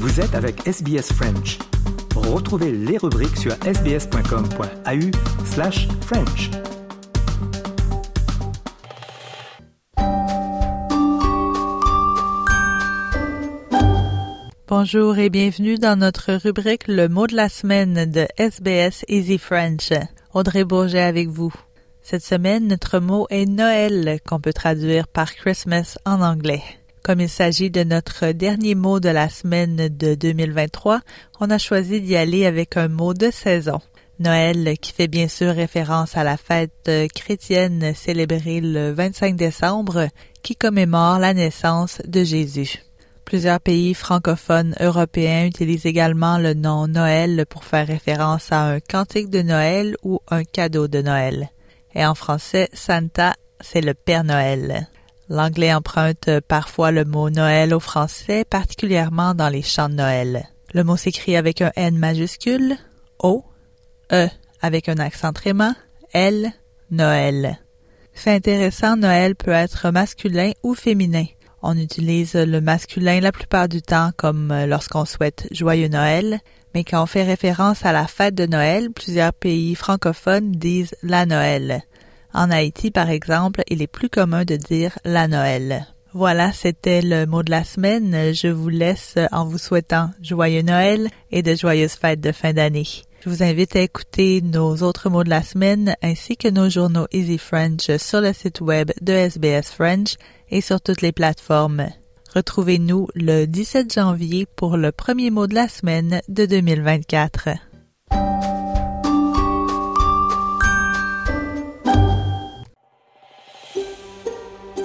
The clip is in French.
Vous êtes avec SBS French. Retrouvez les rubriques sur sbs.com.au slash French. Bonjour et bienvenue dans notre rubrique Le mot de la semaine de SBS Easy French. Audrey Bourget avec vous. Cette semaine, notre mot est Noël, qu'on peut traduire par Christmas en anglais. Comme il s'agit de notre dernier mot de la semaine de 2023, on a choisi d'y aller avec un mot de saison. Noël, qui fait bien sûr référence à la fête chrétienne célébrée le 25 décembre, qui commémore la naissance de Jésus. Plusieurs pays francophones européens utilisent également le nom Noël pour faire référence à un cantique de Noël ou un cadeau de Noël et en français, Santa, c'est le Père Noël. L'anglais emprunte parfois le mot Noël au français, particulièrement dans les chants de Noël. Le mot s'écrit avec un N majuscule, O, E avec un accent tréma, L, Noël. Fait intéressant, Noël peut être masculin ou féminin. On utilise le masculin la plupart du temps comme lorsqu'on souhaite joyeux Noël, mais quand on fait référence à la fête de Noël, plusieurs pays francophones disent la Noël. En Haïti, par exemple, il est plus commun de dire la Noël. Voilà, c'était le mot de la semaine. Je vous laisse en vous souhaitant joyeux Noël et de joyeuses fêtes de fin d'année. Je vous invite à écouter nos autres mots de la semaine ainsi que nos journaux Easy French sur le site web de SBS French et sur toutes les plateformes. Retrouvez-nous le 17 janvier pour le premier mot de la semaine de 2024.